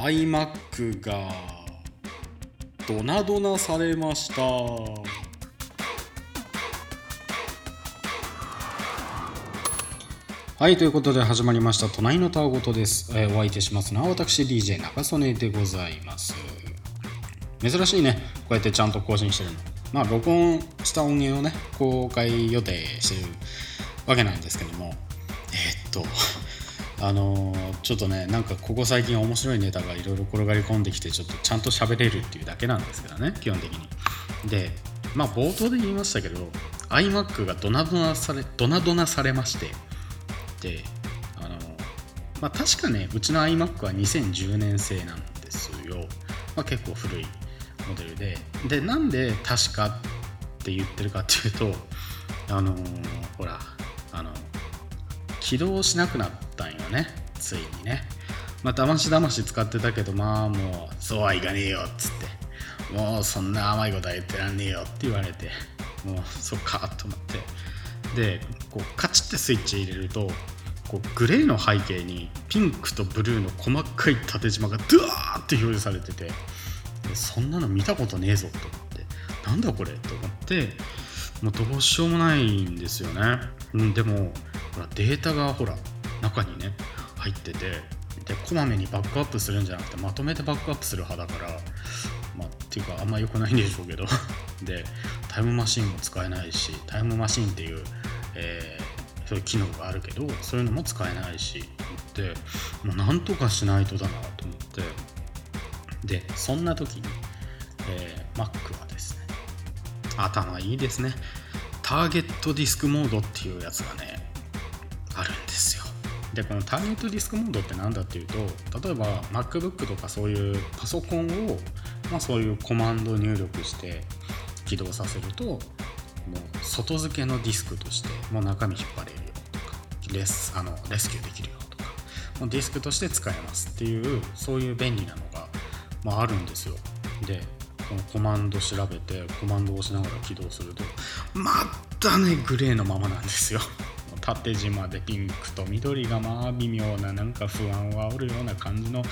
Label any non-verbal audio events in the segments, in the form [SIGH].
iMac がドナドナされました。はいということで始まりました「隣のたわごと」です、えーお相手しますのは私 DJ 中曽根でございます。珍しいね。こうやってちゃんと更新してるの。まあ録音した音源をね公開予定してるわけなんですけども。えーっとあのちょっとねなんかここ最近面白いネタがいろいろ転がり込んできてちょっとちゃんと喋れるっていうだけなんですけどね基本的に。でまあ冒頭で言いましたけど iMac がドナドナされドナドナされましてであのまあ確かねうちの iMac は2010年製なんですよ、まあ、結構古いモデルで。でなんで確かって言ってるかっていうとあのほらあの起動しなくなったんよ。ねついにね。まあだましだまし使ってたけどまあもうそうはいかねえよっつって。もうそんな甘いことは言ってらんねえよって言われて。もうそっかと思って。でこうカチッてスイッチ入れるとこうグレーの背景にピンクとブルーの細かい縦縞がドワーって表示されてて。そんなの見たことねえぞと思って。なんだこれと思って。もうどうしようもないんですよね、うん、でもほらデータがほら中にね入っててでこまめにバックアップするんじゃなくてまとめてバックアップする派だからまあっていうかあんま良くないんでしょうけど。[LAUGHS] でタイムマシンも使えないしタイムマシンっていう、えーそういう機能があるけどそういうのも使えないしってもうなんとかしないとだなと思って。でそんな時に、えー Mac はですね頭いいですね。ターゲットディスクモードっていうやつがねでこのターゲットディスクモードって何だっていうと例えば MacBook とかそういうパソコンを、まあ、そういうコマンド入力して起動させるともう外付けのディスクとしてもう中身引っ張れるよとかレスあのレスキューできるよとかもうディスクとして使えますっていうそういう便利なのが、まあ、あるんですよ。でこのコマンド調べてコマンドを押しながら起動するとまたねグレーのままなんですよ。縦縞でピンクと緑がまあ微妙ななんか不安を煽るような感じの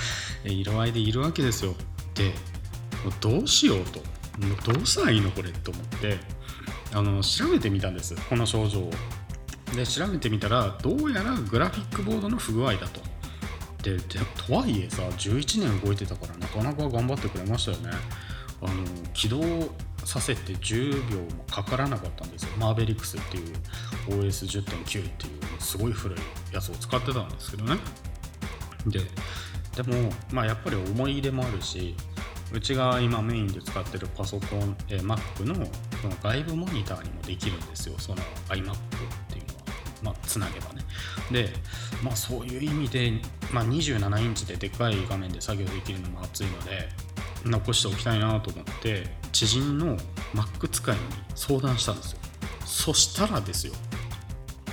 色合いでいるわけですよ。でもうどうしようと。もうどうしたらいいのこれと思ってあの調べてみたんです。この症状を。で調べてみたらどうやらグラフィックボードの不具合だと。ででとはいえさ11年動いてたからなかなか頑張ってくれましたよね。あの起動させて10秒もかからなかったんですよ。マーベリックスっていう OS10.9 っていうすごい古いやつを使ってたんですけどね。ででも、まあ、やっぱり思い入れもあるしうちが今メインで使ってるパソコン、え Mac のその外部モニターにもできるんですよ。その iMac っていうのは、まあ、つなげばね。で、まあ、そういう意味で、まあ、27インチででかい画面で作業できるのも熱いので残しておきたいなと思って知人の Mac 使いに相談したんですよ。そしたらですよ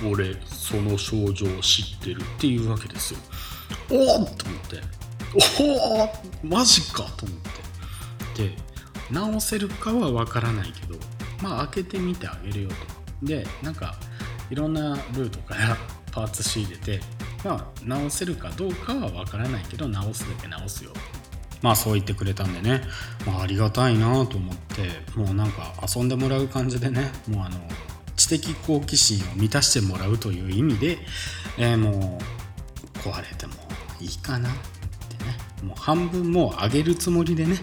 俺その症状知ってるっていうわけですよ。おおっと思っておおマジかと思って。で直せるかは分からないけどまあ開けてみてあげるよと。でなんかいろんなルートから [LAUGHS] パーツ仕入れてまあ直せるかどうかは分からないけど直すだけ直すよ。まあそう言ってくれたんでね、まあ、ありがたいなと思ってもうなんか遊んでもらう感じでねもうあの知的好奇心を満たしてもらうという意味で、えーもう壊れてもいいかなってね。もう半分もう上げるつもりでね、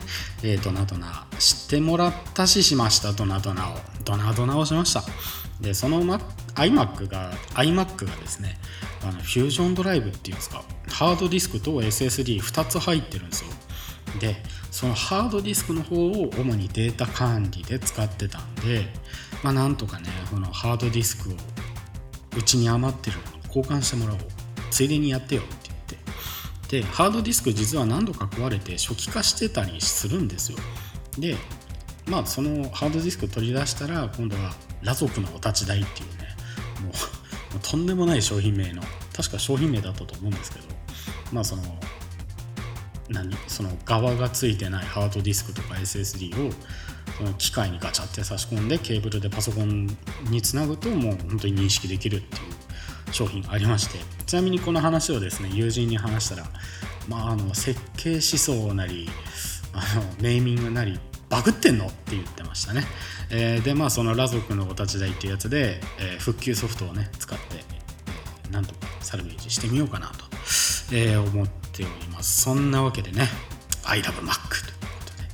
えー、ドナドナ知ってもらったししましたドナドナをドナドナをしました。でその、ま、iMac が iMac がですねあのフュージョンドライブっていうんですかハードディスクと SSD2 つ入ってるんですよ。でそのハードディスクの方を主にデータ管理で使ってたんでまあなんとかねこのハードディスクをうちに余ってるものに交換してもらおうついでにやってよって言って。でハードディスク実は何度か壊れて初期化してたりするんですよ。でまあそのハードディスク取り出したら今度は裸族のお立ち台っていうねもうとんでもない商品名の確か商品名だったと思うんですけどまあその何？その側がついてないハードディスクとか SSD をその機械にガチャって差し込んでケーブルでパソコンにつなぐともう本当に認識できるっていう商品がありまして。ちなみにこの話をですね友人に話したらまあ、あの設計思想なりあのネーミングなりバグってんの？って言ってましたね、えー、でまあその裸族のお立ち台っていうやつで、えー、復旧ソフトをね使って、なんとかサルベージしてみようかなと、えー、思ってておりますそんなわけでね I love Mac ということで。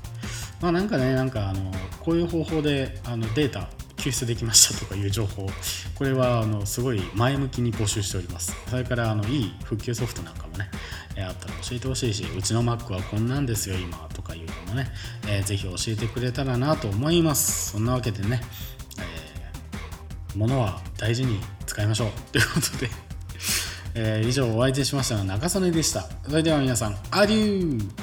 まあなんかねなんかあのこういう方法であのデータ救出できましたとかいう情報これはあのすごい前向きに募集しております。それからあのいい復旧ソフトなんかもねあったら教えてほしいしうちの Mac はこんなんですよ今とかいうのもね、えー、ぜひ教えてくれたらなと思います。そんなわけでね、えー、物は大事に使いましょう。ということで。えー、以上お相手しましたのは中曽根でした。それでは皆さんアデュー。